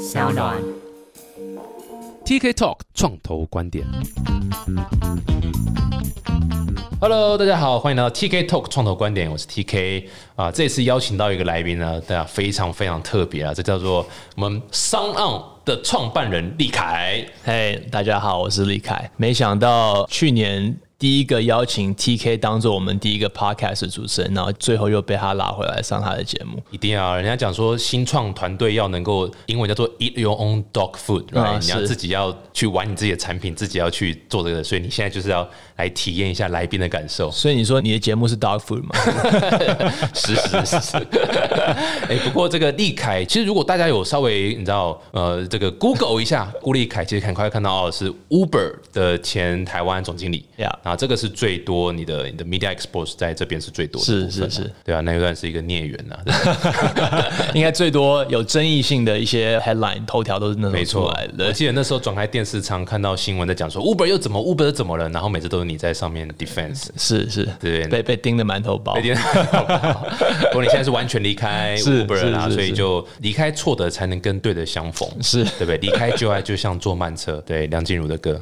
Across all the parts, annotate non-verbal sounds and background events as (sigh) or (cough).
小暖。TK Talk 创投观点。Hello，大家好，欢迎来到 TK Talk 创投观点，我是 TK 啊。这次邀请到一个来宾呢，大家非常非常特别啊，这叫做我们商岸的创办人李凯。嘿大家好，我是李凯。没想到去年第一个邀请 TK 当做我们第一个 podcast 的主持人，然后最后又被他拉回来上他的节目。一定要，人家讲说新创团队要能够，英文叫做 eat your own dog food，、啊 right？你要自己要去玩你自己的产品，自己要去做这个，所以你现在就是要来体验一下来宾的感受。所以你说你的节目是 dog food 吗？是是是是。(laughs) 哎、不过这个立凯，其实如果大家有稍微你知道，呃，这个 Google 一下 (laughs) 顾立凯，其实很快看到哦，是 Uber 的前台湾总经理。Yeah 然后这个是最多你的你的 media expose 在这边是最多的是是是对啊，那一段是一个孽缘呐、啊。(laughs) (laughs) 应该最多有争议性的一些 headline 头条都是那种出没错来，的。我记得那时候转开电视常看到新闻在讲说 Uber 又怎么 Uber 又怎么了，然后每次都是你在上面 defense。是是，对被被盯的馒头包有。点，(laughs) 不过你现在是完全离开是 Uber 了啦，是是是所以就离开错的才能跟对的相逢，是对不对？离开旧爱就像坐慢车，对梁静茹的歌。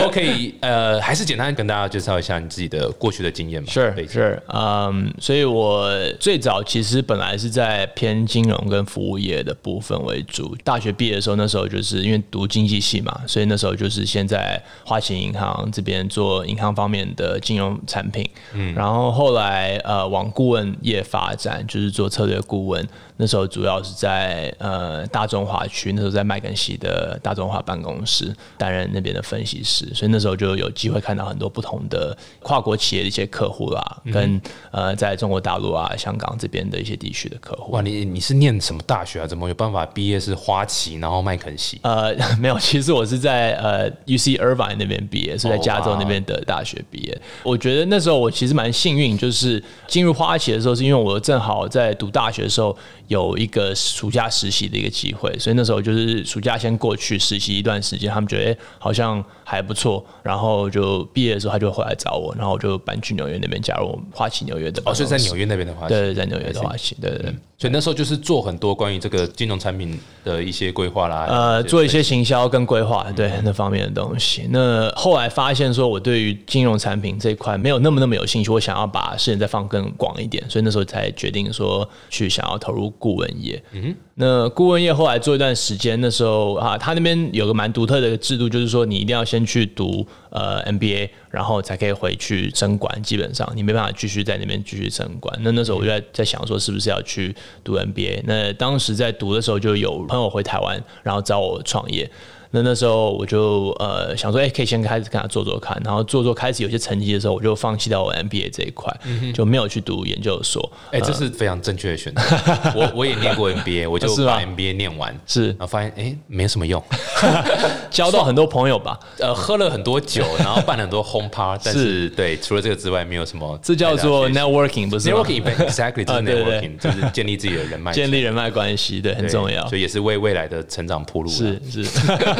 我可以呃，还是简单跟大家介绍一下你自己的过去的经验吧？是是，嗯，所以我最早其实本来是在偏金融跟服务业的部分为主。大学毕业的时候，那时候就是因为读经济系嘛，所以那时候就是先在花旗银行这边做银行方面的金融产品，嗯，然后后来呃往顾问业发展，就是做策略顾问。那时候主要是在呃大中华区，那时候在麦肯锡的大中华办公室担任那边的分析师，所以那时候就有机会看到很多不同的跨国企业的一些客户啦，跟呃在中国大陆啊、香港这边的一些地区的客户。哇，你你是念什么大学啊？怎么有办法毕业是花旗，然后麦肯锡？呃，(laughs) 没有，其实我是在呃 UC Irvine 那边毕业，是在哦加州那边的大学毕业。我觉得那时候我其实蛮幸运，就是进入花旗的时候，是因为我正好在读大学的时候有一个暑假实习的一个机会，所以那时候就是暑假先过去实习一段时间，他们觉得、诶好像还不错，然后就毕业的时候他就回来找我，然后我就搬去纽约那边加入花旗纽约的办哦，公室。所以在纽约那边的花旗。对，在纽约的花旗，对对对。所以那时候就是做很多关于这个金融产品的一些规划啦，呃，做一些行销跟规划，对那方面的东西。那后来发现说，我对于金融产品这一块没有那么那么有兴趣，我想要把视野再放更广一点，所以那时候才决定说去想要投入顾问业。嗯那顾问业后来做一段时间，那时候啊，他那边有个蛮独特的制度，就是说你一定要先去读呃 MBA，然后才可以回去升管，基本上你没办法继续在那边继续升管。那那时候我就在在想说，是不是要去读 MBA？那当时在读的时候，就有朋友回台湾，然后找我创业。那那时候我就呃想说，哎、可以先开始跟他做做看，然后做做开始有些成绩的时候，我就放弃掉我 MBA 这一块，就没有去读研究所。哎、这是非常正确的选择。(laughs) 我我也念过 MBA，我就是把 MBA 念完，是然后发现哎、没什么用 (laughs) (laughs) 交到很多朋友吧，呃，喝了很多酒，然后办了很多 home party，但是对，除了这个之外，没有什么这叫做 networking，不是 networking event，exactly，就是啊对对 networking，就是建立自己的人脉，建立人脉关系，对，很重要所。以也是为未来的成长铺路。是，是，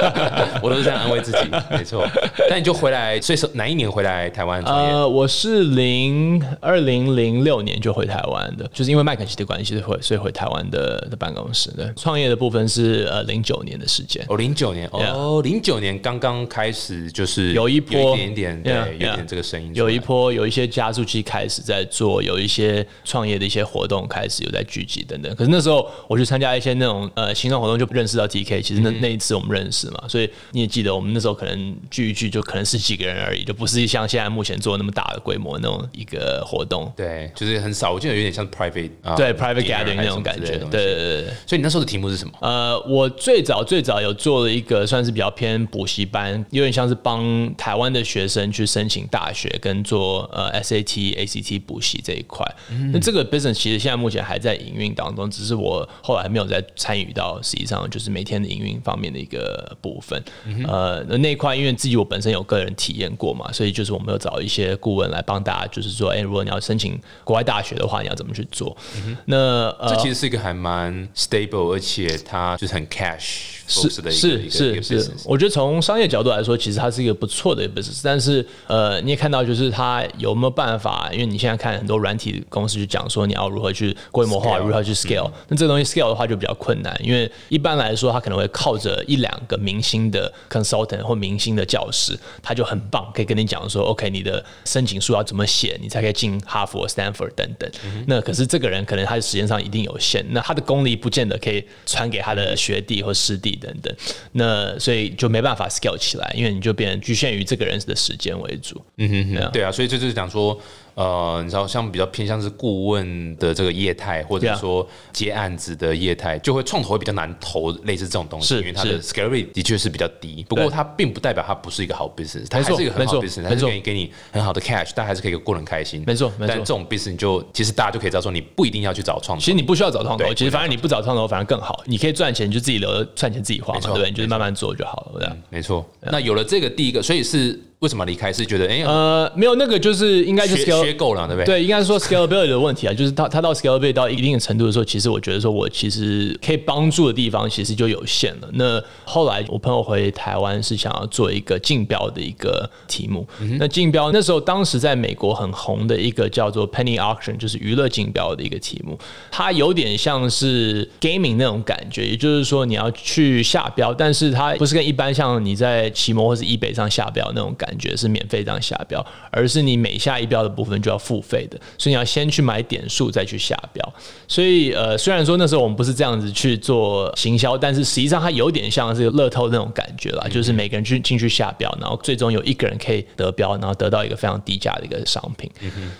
(laughs) 我都是这样安慰自己，(laughs) 没错。但你就回来，所以说哪一年回来台湾？呃，我是零二零零六年就回台湾的，就是因为麦肯锡的关系，回所以回台湾的的办公室对。创业的部分是呃零九年的时间。哦，零九年，哦，零九年刚刚开始，就是有一波有一点点，对有一点这个声音，有一波有一些加速器开始在做，有一些创业的一些活动开始有在聚集等等。可是那时候我去参加一些那种呃行动活动，就认识到 TK。其实那、那一次我们认识嘛，所以你也记得我们那时候可能聚一聚就可能十几个人而已，就不是像现在目前做那么大的规模那种一个活动。对，就是很少，我记得有点像 private 啊，对 private gathering 那种感觉，对。所以你那时候的题目是什么？呃，我最早最早有做了一个算是比较偏补习班，有点像是帮台湾的学生去申请大学跟做呃 SAT、ACT 补习这一块。那这个 business 其实现在目前还在营运当中，只是我后来没有再参与到实际上就是每天的营运方面的一个部分。呃，那那一块因为自己我本身有个人体验过嘛，所以就是我们有找一些顾问来帮大家，就是说，哎、如果你要申请国外大学的话，你要怎么去做？那呃，这其实是一个还蛮 stable，而且它就是很 cash 是一个一个是是我觉得从商业角度来说，其实它是一个不错的 business，但是呃，你也看到就是它有没有办法？因为你现在看很多软体公司去讲说你要如何去规模化如何去 scale，那这个东西 scale 的话就比较困难，因为一般来说，它可能会靠着一两个明星的 consultant 或明星的教师，他就很棒，可以跟你讲说，OK，你的申请书要怎么写，你才可以进哈佛、Stanford 等等。那可是这个人可能他的时间上一定有限，那他的功力不见得可以传给他的学弟或师弟等等，那所以就没办法 scale 起来，因为你就变成局限于这个人的时间为主。嗯哼哼，对啊，所以这就是讲说，呃，你知道，像比较偏向是顾问的这个业态，或者说接案子的业态，就会创投会比较难投类似这种东西，因为它的 scalability 的确是比较低。不过它并不代表它不是一个好 business，它还是一个很好的 business，它是错没错可以给你很好的 cash，但还是可以过得很开心。没错没错但这种 business 你就其实大家就可以知道说，你不一定要去找创投。其实你不需要找创投，其实反正你不找创投反而更好。你可以赚钱，就自己留着赚钱自己花嘛，对不对？你就是慢慢做就好了。没错。那有了这个第一个，所以是为什么离开？是觉得哎，呃，没有那个就是应该就学 scale 学够了，对不对？对，应该是说 scalability 的问题啊，就是他他到 scalability 到一定的程度的时候，其实我觉得说我其实可以帮助的地方其实就有限了。那后来我朋友回台湾是想要做一个竞标的一个题目，那竞标那时候当时在美国很红的一个叫做 penny auction，就是娱乐竞标的一个题目，它有点像是 gaming 那种感觉，也就是说你要去下标，但是它不是跟一般像你在奇摩或是 eBay 上下标那种感觉是免费这样下标，而是你每下一标的部分就要付费的，所以你要先去买点数再去下标。所以呃，虽然说那时候我们不是这样子去做行销，但是实际上它有点像是乐透那种感觉啦，就是每个人去进去下标，然后最终有一个人可以得标，然后得到一个非常低价的一个商品。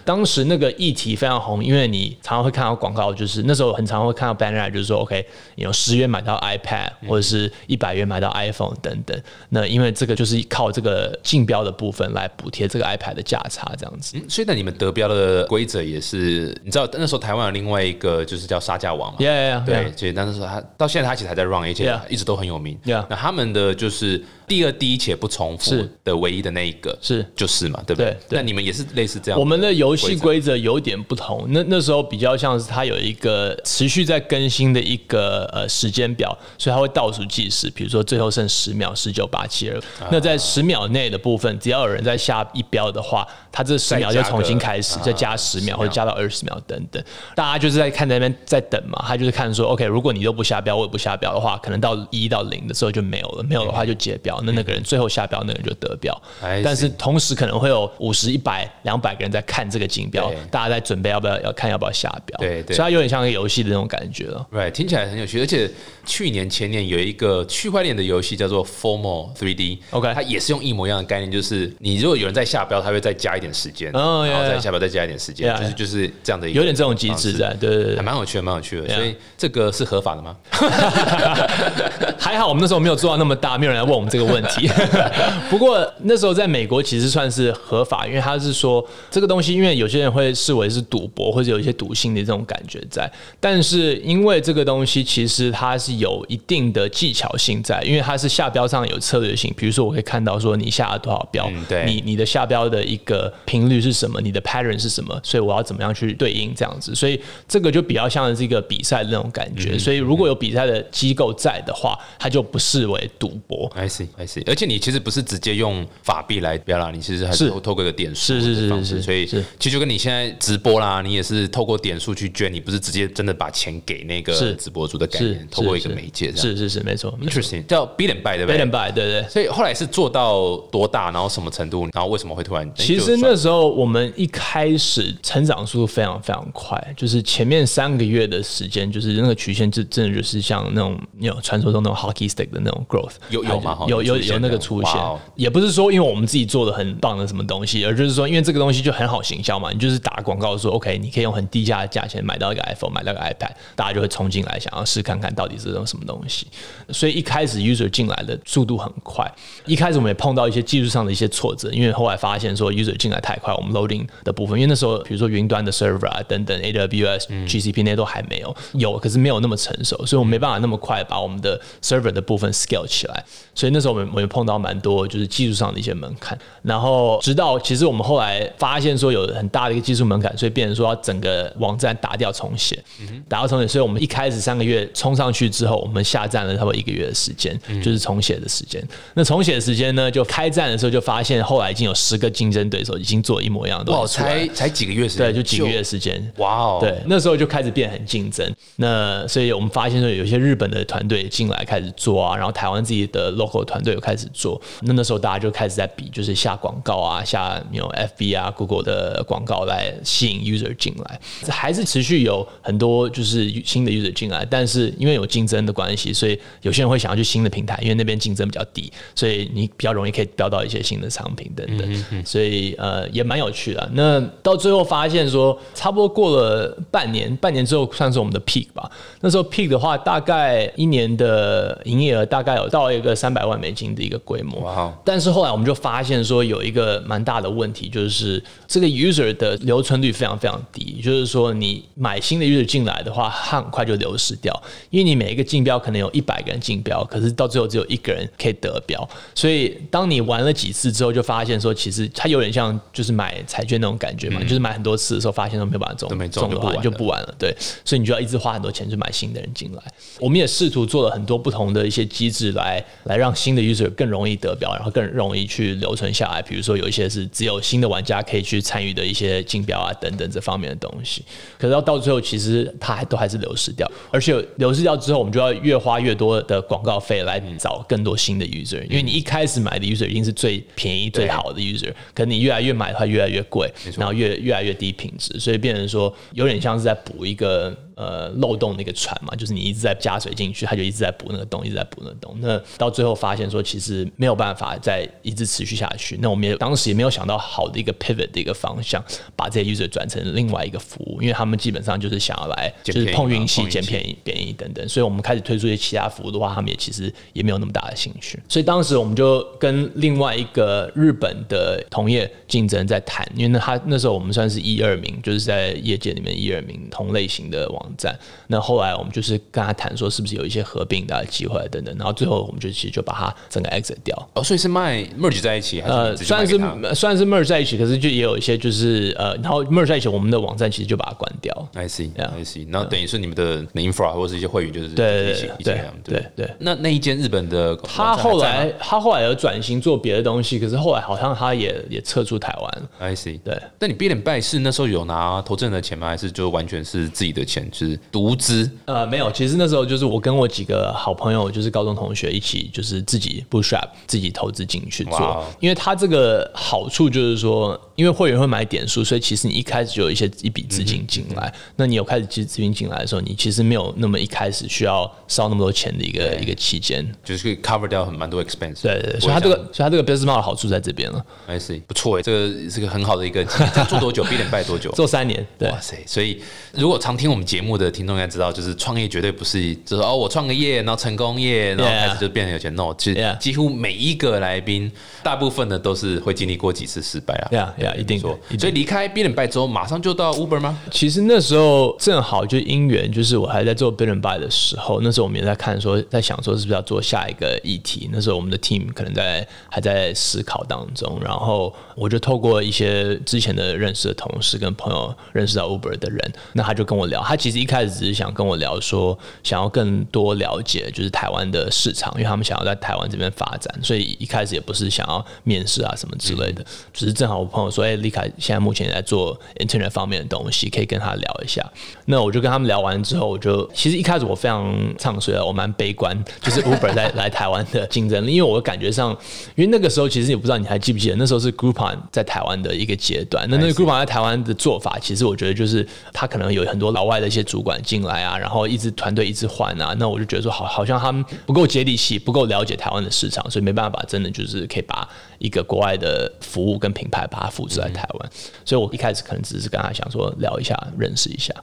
当时那个议题非常红，因为你常常会看到广告，就是那时候很常会看到 banner，就是说 OK，你有十元买到 iPad，或者是一百元买到 iPhone 等等。那因为这个就是靠这个竞标的部分来补贴这个 iPad 的价差，这样子。嗯所以那你们得标的规则也是，你知道那时候台湾有另外一个就是叫杀价王嘛 Yeah, yeah, 对所以但是他到现在他其实还在 run，而且一直都很有名。那他们的就是第二低且不重复的唯一的那一个，是就是嘛，对不对？对对那你们也是类似这样？我们的游戏规则有点不同，那那时候比较像是它有一个持续在更新的一个呃时间表，所以它会倒数计时，比如说最后剩十秒，十九八七二。那在十秒内的部分，只要有人在下一标的话，他这十秒就重新开始，再加十秒或者加到二十秒等等。大家就是在看在那边在等嘛，他就是看说，OK，如果你都不下标，我也不下标的话，可能到一到零的时候就没有了，没有的话就结标，那那个人最后下标，那个人就得标。但是同时可能会有五十、一百、两百个人在看这个竞标，大家在准备要不要要看要不要下标，对对所以它有点像个游戏的那种感觉了。Right，听起来很有趣，而且去年前年有一个区块链的游戏叫做 Formal 3D。OK 它也是用一模一样的概念，就是你如果有人在下标，他会再加一点时间，哦然后再下标再加一点时间就是就是这样的一个有点这种机制在，对对对还蛮有趣的，蛮有趣的。所以这个是合法的吗？(laughs) 还好我们那时候没有做到那么大，没有人来问我们这个问题。(laughs) 不过那时候在美国其实算是合法，因为他是说这个东西，因为有些人会视为是赌博或者有一些赌性的这种感觉在，但是因为这个东西其实它是有一定的技巧性在，因为它是下标上有策略性。比如说，我可以看到说你下了多少标，嗯对你你的下标的一个频率是什么，你的 pattern 是什么，所以我要怎么样去对应这样子，所以这个就比较像是一个比赛的那种感觉。所以如果有比赛的机构在的话，它就不视为赌博。I see, I see。而且你其实不是直接用法币来标啦，你其实还是是透过一个点数是是是所以是其实就跟你现在直播啦，你也是透过点数去捐，你不是直接真的把钱给那个是直播主的概是念，透过一个媒介这样。是是是，没错。Interesting，叫 Bit and Buy 对不 b 对 and buy，对对。所以后来是做到多大，然后什么程度，然后为什么会突然？哎其实那时候我们一开始成长速度非常非常快，就是前面三个月的时间，就是那个曲线就真的就是像那种有传说中那种 hockey stick 的那种 growth，有有吗有有有那个出现。哦，也不是说因为我们自己做的很棒的什么东西，而就是说因为这个东西就很好行销嘛，你就是打广告说 OK，你可以用很低价的价钱买到一个 iPhone，买到一个 iPad，大家就会冲进来想要试看看到底是种什么东西，所以一开始 user 进来的速度很快，一开始我们也碰到一些技术上的一些挫折，因为后来发现说 user 进来太快，我们 loading 的部分，因为那时候比如说云端的 server 啊等等 AWS、GCP 那些都还没有有，可是没有那么成熟，所以我们没办法那么快把我们的 server 的部分 scale 起来，所以那时候我们我们碰到蛮多就是技术上的一些门槛，然后直到其实我们后来发现说有很大的一个技术门槛，所以变成说要整个网站打掉重写，打掉重写，所以我们一开始三个月冲上去之后，我们下站了差不多一个月的时间，就是重写的时间。那重写的时间呢，就开战的时候就发现，后来已经有十个竞争对手已经做一模一样的。才才几个月时间，对，就几个月时间。哇哦，对，那时候就开始变很竞争。那所以我们发现说，有一些日本的团队进来开始做啊，然后台湾自己的 local 团队又开始做。那那时候大家就开始在比，就是下广告啊，下有 FB 啊、Google 的广告来吸引 user 进来。还是持续有很多就是新的 user 进来，但是因为有竞争的关系，所以有些人会想要去新的平台，因为那边竞争比较低，所以你比较容易可以标到一些新的商品等等。所以呃也蛮有趣的。那到最后发现说，差不多过了半年，半年之后算是我们的 peak 吧。那时候 peak 的话，大概一年的营业额大概有到一个三百万美金的一个规模。哇哦但是后来我们就发现说，有一个蛮大的问题，就是这个 user 的留存率非常非常低。就是说，你买新的 user 进来的话，它很快就流失掉，因为你每一个竞标可能有一百个人竞标，可是到最后只有一个人可以得标。所以当你玩了几次之后，就发现说，其实它有点像就是买彩券那种感觉嘛，就是买很多次的时候，发现都没有办法中中中的话，就不玩了你就不玩了。对，所以你就要一直花很多钱去买新的人进来。我们也试图做了很多不同的一些机制来来让新的 user 更容易得标，然后更容易去留存下来。比如说有一些是只有新的玩家可以去参与的一些竞标啊等等这方面的东西。可是到到最后，其实它还都还是流失掉，而且流失掉之后，我们就要越花越多的广告费来找更多新的 user，因为你一开始买的 user 一定是最便宜最好的 user，可你越来越买的话越来越贵，然后越越来越低品质，所以变成说有点像是在补一个呃漏洞的一个船嘛，就是你一直在加水进去，它就一直在补那个洞，一直在补那个洞。那到最后发现说，其实没有办法再一直持续下去。那我们也当时也没有想到好的一个 pivot 的一个方向，把这些 user 转成另外一个服务，因为他们基本上就是想要来就是碰运气捡便宜、便宜等等。所以我们开始推出一些其他服务的话，他们也其实也没有那么大的兴趣。所以当时我们就跟另外一个日本的同业竞争在谈，因为那他那时候我们算是一二名，就是在业界里面一二名同类型的网站。那后来我们就是跟他谈说，是不是有一些合并的机会等等，然后最后我们就其实就把它整个 exit 掉。哦，所以是卖 merge 在一起，还是呃，你直接虽然是卖给他虽然是 merge 在一起，可是就也有一些就是呃，然后 merge 在一起，我们的网站其实就把它关掉。I see Yeah I see，然后等于是你们的 infra 或者是一些会员就是对对给他们对对。那那一间日本的他后来他后来有转型做别的东西，可是后来好像他也也撤出台湾。I see，对，那你 b i l l 拜是那时候有拿投资人的钱吗？还是就完全是自己的钱，就是独资？呃，没有，其实那时候就是我跟我几个好朋友，就是高中同学一起，就是自己 bootstrap 自己投资进去做。因为它这个好处就是说，因为会员会买点数，所以其实你一开始就有一些一笔资金进来。那你有开始资资金进来的时候，你其实没有那么一开始需要烧那么多钱的一个一个期间。就是可以 cover 掉很蛮多 expense。对对对，所以它这个所以它这个 business model 好处在这边了。I see，不错哎，这个是个很好的一个做多久 b l l 拜多久？做三年，对哇塞！所以如果常听我们节目的听众应该知道，就是创业绝对不是就是哦，我创个业，然后成功业，然后开始就变成有钱。No，其实几乎每一个来宾，大部分的都是会经历过几次失败啊。呀呀，一定说的，一定所以离开 b i l l 拜之后，马上就到 Uber 吗？其实那时候正好就因缘，就是我还在做 b i l l and buy 的时候，那时候我们也在看说，在想说是不是要做下一个议题。那时候我们的 team 可能在还在思考当中，然后我就透过一些之前的认识的同事跟朋友认识到 Uber 的人，那他就跟我聊，他其实一开始只是想跟我聊说，想要更多了解就是台湾的市场，因为他们想要在台湾这边发展，所以一开始也不是想要面试啊什么之类的，只是正好我朋友说，哎、李凯现在目前也在做 internet 方面的东西，可以跟他聊一下。那我就跟他们聊完之后，我就其实一开始我非常唱衰啊，我蛮悲观，就是 (laughs) Uber 在来台湾的竞争力，因为我感觉上，因为那个时候其实也不知道你还记不记得，那时候是 Groupon 在台湾的一个阶段。那那个 Groupon 在台湾的做法，其实我觉得就是他可能有很多老外的一些主管进来啊，然后一直团队一直换啊，那我就觉得说好，好像他们不够接地气，不够了解台湾的市场，所以没办法，真的就是可以把一个国外的服务跟品牌把它复制在台湾。所以我一开始可能只是跟他想说聊一下，认识一下。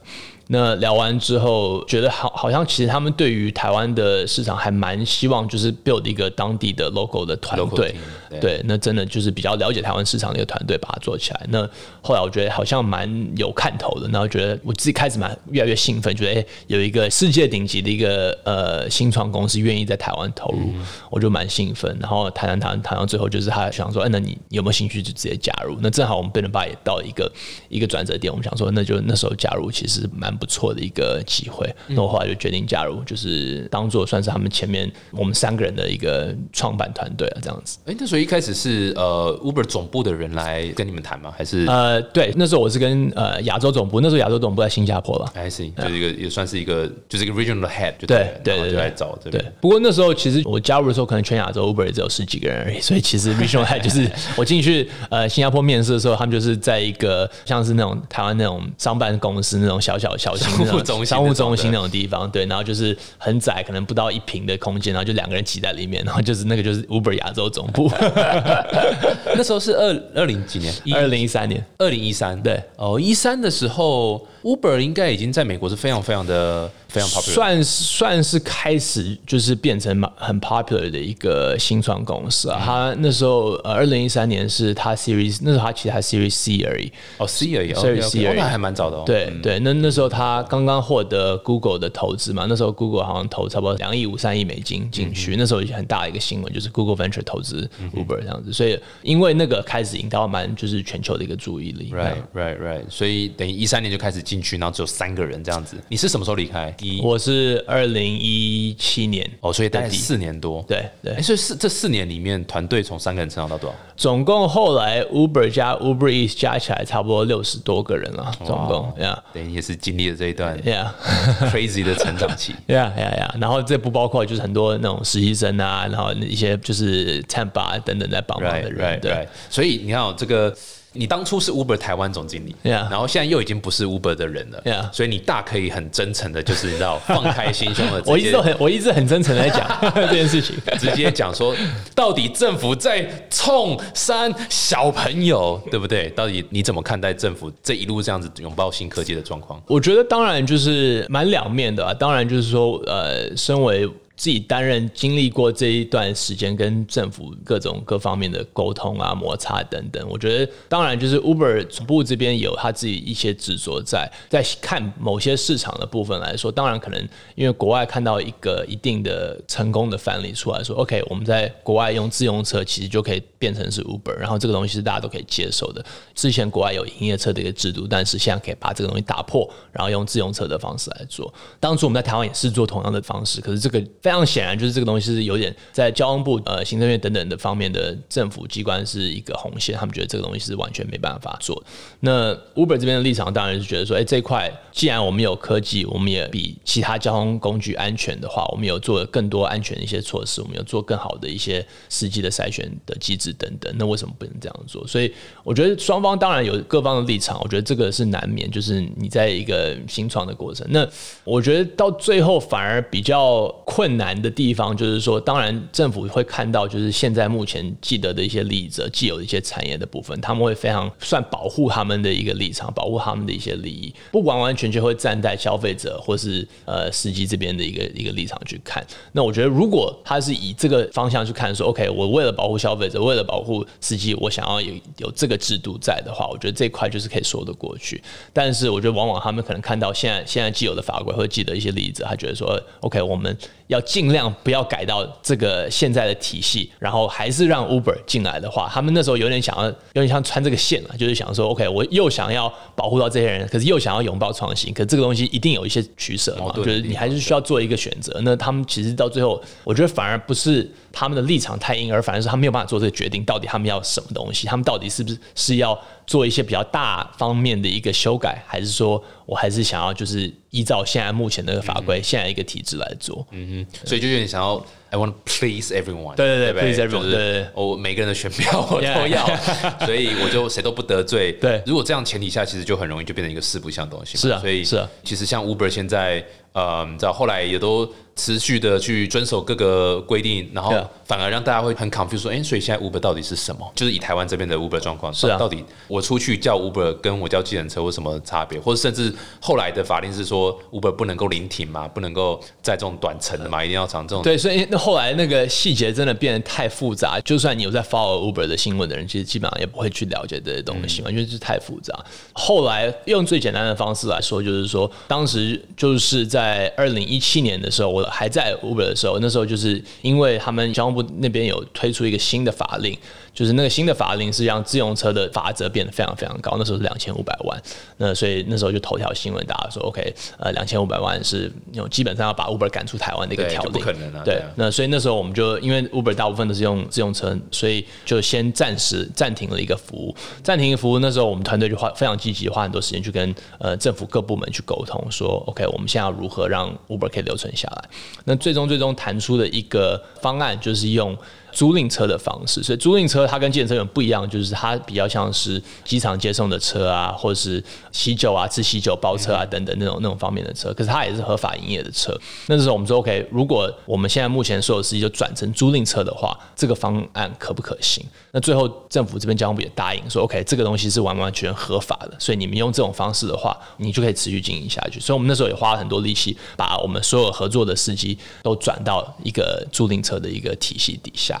那聊完之后，觉得好，好像其实他们对于台湾的市场还蛮希望，就是 build 一个当地的 local 的团队 team，对对，那真的就是比较了解台湾市场的一个团队，把它做起来。那后来我觉得好像蛮有看头的，然后觉得我自己开始蛮越来越兴奋，觉得哎、有一个世界顶级的一个呃新创公司愿意在台湾投入，我就蛮兴奋。然后谈谈谈谈到最后，就是他想说，哎、那你有没有兴趣就直接加入？那正好我们贝伦巴也到一个一个转折点，我们想说，那就那时候加入其实蛮不错的一个机会。那我后来就决定加入，就是当做算是他们前面我们三个人的一个创办团队啊，这样子。哎、那所以一开始是呃 Uber 总部的人来跟你们谈吗？还是呃，对，那时候我是跟呃亚洲总部，那时候亚洲总部在新加坡吧。还是就是一个也算是一个就是一个 regional head 就对对对对来找这对边。，不过那时候其实我加入的时候，可能全亚洲 Uber 也只有十几个人而已，(laughs) 所以其实 (laughs) regional head 就是我进去呃新加坡面试的时候，他们就是在一个像是那种台湾那种商办公司那种小小商务中心商务中心那种地方，对，然后就是很窄，可能不到一平的空间，然后就两个人挤在里面，然后 (laughs) 就是那个就是 Uber 亚洲总部，(laughs) 那时候是二二零几年，二零一三年。二零一三。对。哦，一三的时候，Uber 应该已经在美国是非常非常的非常 popular。算是算是开始就是变成蛮很 popular 的一个新创公司啊。他那时候呃，二零一三年是他 Series，那时候他其实还 Series C 而已。哦，C 而已 Series C 而已哦那还蛮早的哦。对对，那那时候他刚刚获得 Google 的投资嘛，那时候 Google 好像投差不多两亿五三亿美金进去，那时候很大的一个新闻就是 Google Venture 投资 Uber 这样子，所以因为那个开始引到蛮就是全球的一个注意力。Right, right, right。所以等于一三年就开始进去，然后只有三个人这样子。你是什么时候离开？一我是二零一七年，哦，所以大概四年多。对对哎，，所以四这四年里面，团队从三个人成长到多少？总共后来 Uber 加 Uber Eats 加起来差不多六十多个人了，总共，Yeah 等于也是经历了这一段 Yeah (laughs) crazy 的成长期。(laughs) Yeah Yeah Yeah，然后这不包括就是很多那种实习生啊，然后一些就是 temp 啊等等在帮忙的人，right, 对 right。所以你看哦，这个你当初是 Uber 台湾总经理然后现在又已经不是 Uber 的人了所以你大可以很真诚的，就是你知道放开心胸的，(laughs) 我一直都很我一直很真诚的在讲 (laughs) 这件事情。直接讲说，到底政府在冲山小朋友，(laughs) 对不对？到底你怎么看待政府这一路这样子拥抱新科技的状况？我觉得当然就是蛮两面的啊，当然就是说，呃，身为自己担任经历过这一段时间跟政府各种各方面的沟通啊、摩擦等等，我觉得当然就是 Uber 总部这边有他自己一些执着在，在看某些市场的部分来说，当然可能因为国外看到一个一定的成功的范例出来说，OK，我们在国外用自用车其实就可以变成是 Uber，然后这个东西是大家都可以接受的。之前国外有营业车的一个制度，但是现在可以把这个东西打破，然后用自用车的方式来做。当初我们在台湾也是做同样的方式，可是这个非常显然就是这个东西是有点在交通部、呃行政院等等的方面的政府机关是一个红线，他们觉得这个东西是完全没办法做。那 Uber 这边的立场当然是觉得说，哎、这块既然我们有科技，我们也比其他交通工具安全的话，我们有做更多安全的一些措施，我们有做更好的一些司机的筛选的机制等等，那为什么不能这样做？所以我觉得双方当然有各方的立场，我觉得这个是难免，就是你在一个新创的过程，那我觉得到最后反而比较困难的地方，就是说，当然政府会看到，就是现在目前既得的一些利益者、既有的一些产业的部分，他们会非常算保护他们的一个立场，保护他们的一些利益，不完完全全会站在消费者或是呃司机这边的一个一个立场去看。那我觉得，如果他是以这个方向去看，说 OK，我为了保护消费者，为了保护司机，我想要有有这个制度在的话，我觉得这块就是可以说得过去。但是我觉得往往他们可能看到现在现在既有的法规或者既得一些例子，他觉得说 OK，我们要尽量不要改到这个现在的体系，然后还是让 Uber 进来的话，他们那时候有点想要有点像穿这个线了，就是想说 OK，我又想要保护到这些人，可是又想要拥抱创新，可是这个东西一定有一些取舍嘛就是你还是需要做一个选择。那他们其实到最后，我觉得反而不是他们的立场太硬，而反而是他没有办法做这个决定，到底他们要什么东西，他们到底是不是是要做一些比较大方面的一个修改，还是说我还是想要就是依照现在目前的法规、现在一个体制来做？嗯哼，所以就有点想要 I want to please everyone，对对对不 please everyone，就是对对对我每个人的选票我都要，(laughs) 所以我就谁都不得罪。(laughs) 对如果这样前提下，其实就很容易就变成一个四不像东西。是啊所以是啊其实像 Uber 现在嗯，你知道后来也都持续的去遵守各个规定，然后反而让大家会很 confused 说，哎、所以现在 Uber 到底是什么？就是以台湾这边的 Uber 状况，是啊到底我出去叫 Uber 跟我叫计程车有什么差别？或者甚至后来的法令是说 Uber 不能够临停嘛，不能够在这种短程的嘛，一定要长这种。对，所以那后来那个细节真的变得太复杂，就算你有在 follow Uber 的新闻的人，其实基本上也不会去了解这些东西嘛，因为这太复杂。后来用最简单的方式来说，就是说，当时就是在二零一七年的时候，我还在 Uber 的时候，那时候就是因为他们交通部那边有推出一个新的法令，就是那个新的法令是让自用车的罚则变得非常非常高，那时候是两千五百万，那所以那时候就头条新闻，大家说 OK，呃，两千五百万是那种基本上要把 Uber 赶出台湾的一个条例，不可能啊对那所以那时候我们就因为 Uber 大部分都是用自用车，所以就先暂时暂停了一个服务。暂停服务，那时候我们团队就花非常积极，花很多时间去跟呃政府各部门去沟通，说 OK，我们现在要如何让 Uber 可以留存下来。那最终最终谈出的一个方案就是用。租赁车的方式，所以租赁车它跟计程车有不一样，就是它比较像是机场接送的车啊，或者是喜酒啊、吃喜酒包车啊等等那种那种方面的车，可是它也是合法营业的车。那时候我们说 OK，如果我们现在目前所有司机就转成租赁车的话，这个方案可不可行？那最后政府这边交通部也答应说 OK，这个东西是完完全合法的，所以你们用这种方式的话，你就可以持续经营下去。所以我们那时候也花了很多力气，把我们所有合作的司机都转到一个租赁车的一个体系底下。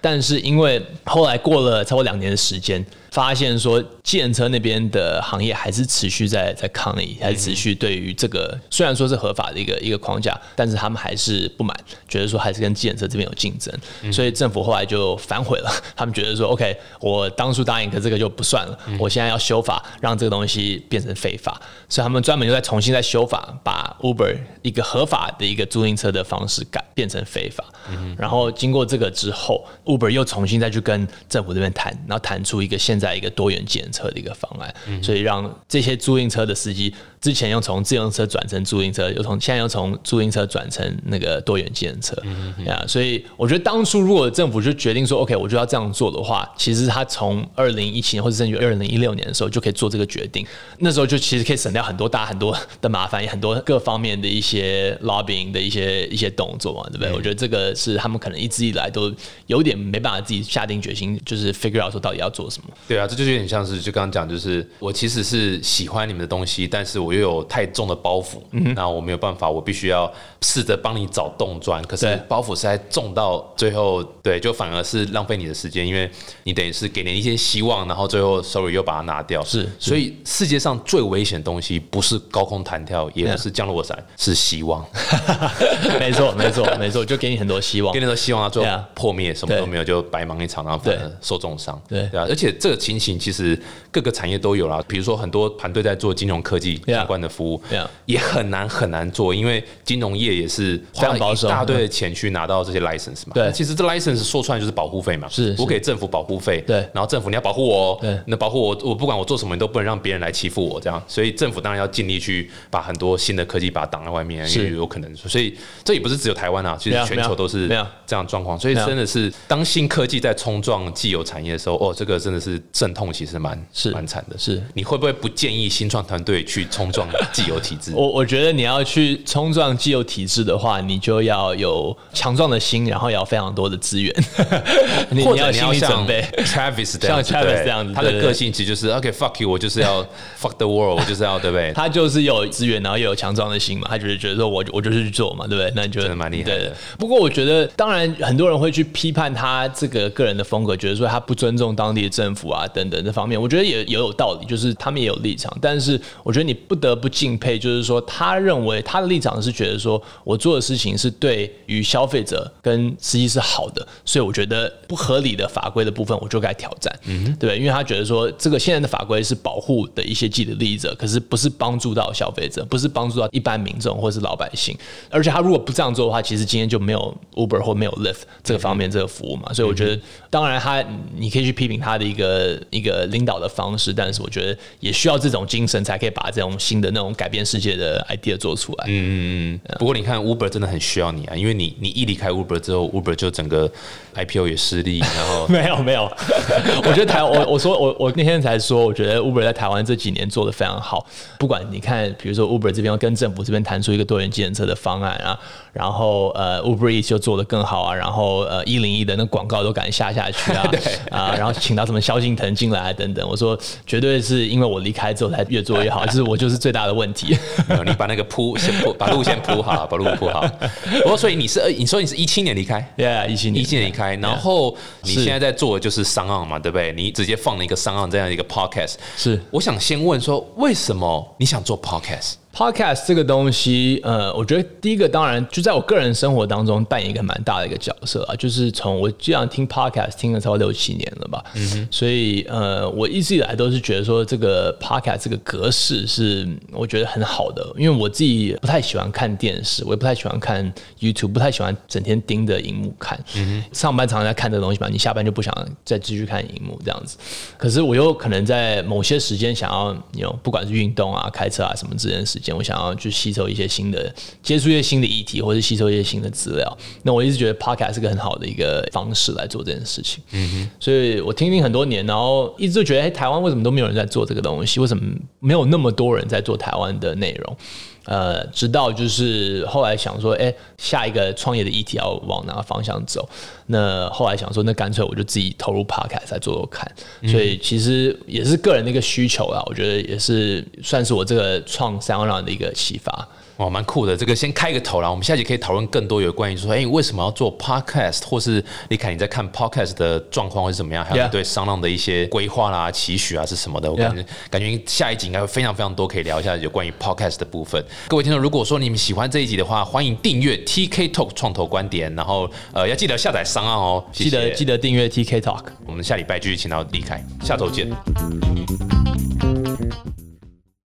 但是因为后来过了超过两年的时间，发现说计程车那边的行业还是持续在在抗议，还是持续对于这个虽然说是合法的一个一个框架，但是他们还是不满，觉得说还是跟计程车这边有竞争，所以政府后来就反悔了。他们觉得说，OK，我当初答应的这个就不算了，我现在要修法，让这个东西变成非法，所以他们专门又在重新再修法，把 Uber 一个合法的一个租赁车的方式改变成非法。然后经过这个之后，Uber 又重新再去跟政府这边谈，然后谈出一个现在一个多元计程车的一个方案，所以让这些租赁车的司机之前又从自行车转成租赁车，又从现在又从租赁车转成那个多元计程车，呀，所以我觉得当初如果政府就决定说 OK，我就要这样做的话，其实他从二零一七年或者甚至二零一六年的时候就可以做这个决定，那时候就其实可以省掉很多大很多的麻烦，也很多各方面的一些 lobbying 的一些一些动作嘛，对不对？我觉得这个是他们可能一直以来都有点没办法自己下定决心，就是 figure out 说到底要做什么。对啊，这就是有点像是就刚刚讲，就是我其实是喜欢你们的东西，但是我又有太重的包袱，嗯那我没有办法，我必须要试着帮你找洞钻，可是包袱实在重到最后，对，就反而是浪费你的时间，因为你等于是给你一些希望，然后最后 sorry 又把它拿掉，是是。所以世界上最危险的东西不是高空弹跳，也不是降落伞，是希望，(laughs) 没错，没错，没错，就给你很多希望。(laughs) 给。你很多希望，它最后破灭，什么都没有，就白忙一场，然后反而受重伤。对。对啊，而且这个情形其实各个产业都有啦，比如说很多团队在做金融科技相关的服务也很难很难做，因为金融业也是花大堆的钱去拿到这些 license 嘛。对。其实这 license 说出来就是保护费嘛，是是。我给政府保护费，对。然后政府你要保护我那保护我，我不管我做什么，你都不能让别人来欺负我，这样，所以政府当然要尽力去把很多新的科技把它挡在外面，因为是有可能，所以这也不是只有台湾啊，其实全球都是这样状况，所以真的是当新科技在冲撞既有产业的时候，哦，这个真的是阵痛，其实蛮是蛮惨的。是你会不会不建议新创团队去冲撞既有体制？我 (laughs) 我觉得你要去冲撞既有体制的话，你就要有强壮的心，然后要非常多的资源，(laughs) 你要心理准备。Travis 这样子，像 Travis 这样子他的个性其实就是 OK fuck you，我就是要 (laughs) fuck the world，我就是要对不对？他就是有资源，然后又有强壮的心嘛，他就是觉得说我我就是去做嘛，对不对？那你就真的蛮厉害的对不过我觉得，当然很多人会去批判他这个个人的风格，觉得说他不尊重当地的政府啊等等这方面，我觉得也也有道理，就是他们也有立场。但是我觉得你不得不敬佩，就是说他认为他的立场是觉得说我做的事情是对于消费者跟司机是好的，所以我觉得不合理的法规的部分我就该挑战，嗯，对，因为他觉得说这个现在的法规是保护的一些既得利益者，可是不是帮助到消费者，不是帮助到一般民众或是老百姓，而且他如果不这样做的话，其实今天就没有 Uber 或没有 Lyft 这个方面这这个服务嘛，所以我觉得，当然他你可以去批评他的一个一个领导的方式，但是我觉得也需要这种精神，才可以把这种新的那种改变世界的 idea 做出来。嗯嗯嗯。不过你看 Uber 真的很需要你啊，因为你你一离开 Uber 之后，Uber 就整个 IPO 也失利，(laughs) 然后没有没有，(laughs) 我觉得台我我说我我那天才说，我觉得 Uber 在台湾这几年做的非常好，不管你看，比如说 Uber 这边跟政府这边谈出一个多元计程车的方案啊。然后呃，Uber Eats 就做的更好啊，然后呃，一零一的那广告都敢下下去啊，(laughs) 对。啊，然后请到什么萧敬腾进来等等，我说绝对是因为我离开之后才越做越好，(laughs) 就是我就是最大的问题。你把那个铺先铺，把路先铺好，把路铺好。(laughs) 不过所以你是你说你是一七年离开，Yeah，一七年。一七年离开，然后你现在在做的就是商案嘛，对不对？你直接放了一个商案这样一个 Podcast，是。我想先问说，为什么你想做 podcast 这个东西，呃，我觉得第一个当然就在我个人生活当中扮演一个蛮大的一个角色啊，就是从我这样听 Podcast 听了超过六七年了吧，嗯哼，所以呃，我一直以来都是觉得说这个 Podcast 这个格式是我觉得很好的，因为我自己不太喜欢看电视，我也不太喜欢看 YouTube，不太喜欢整天盯着荧幕看，嗯哼，上班常常在看这个东西嘛，你下班就不想再继续看荧幕这样子，可是我又可能在某些时间想要有不管是运动啊、开车啊什么这件事情。我想要去吸收一些新的、接触一些新的议题，或者吸收一些新的资料。那我一直觉得 Podcast 是个很好的一个方式来做这件事情。嗯哼，所以我听听很多年，然后一直就觉得，哎，台湾为什么都没有人在做这个东西？为什么没有那么多人在做台湾的内容？呃，直到就是后来想说，哎，下一个创业的议题要往哪个方向走？那后来想说，那干脆我就自己投入 podcast 来做做看。所以其实也是个人的一个需求啦，我觉得也是算是我这个创三浪的一个启发。哦，蛮酷的。这个先开个头啦，我们下集可以讨论更多有关于说，哎，为什么要做 podcast，或是李凯你在看 podcast 的状况会是怎么样，还有对商浪的一些规划啦、期许啊是什么的？我感觉感觉下一集应该会非常非常多可以聊一下有关于 podcast 的部分。各位听众，如果说你们喜欢这一集的话，欢迎订阅 TK Talk 创投观点，然后呃要记得下载商浪哦，记得记得订阅 TK Talk。我们下礼拜继续请到李凯，下周见。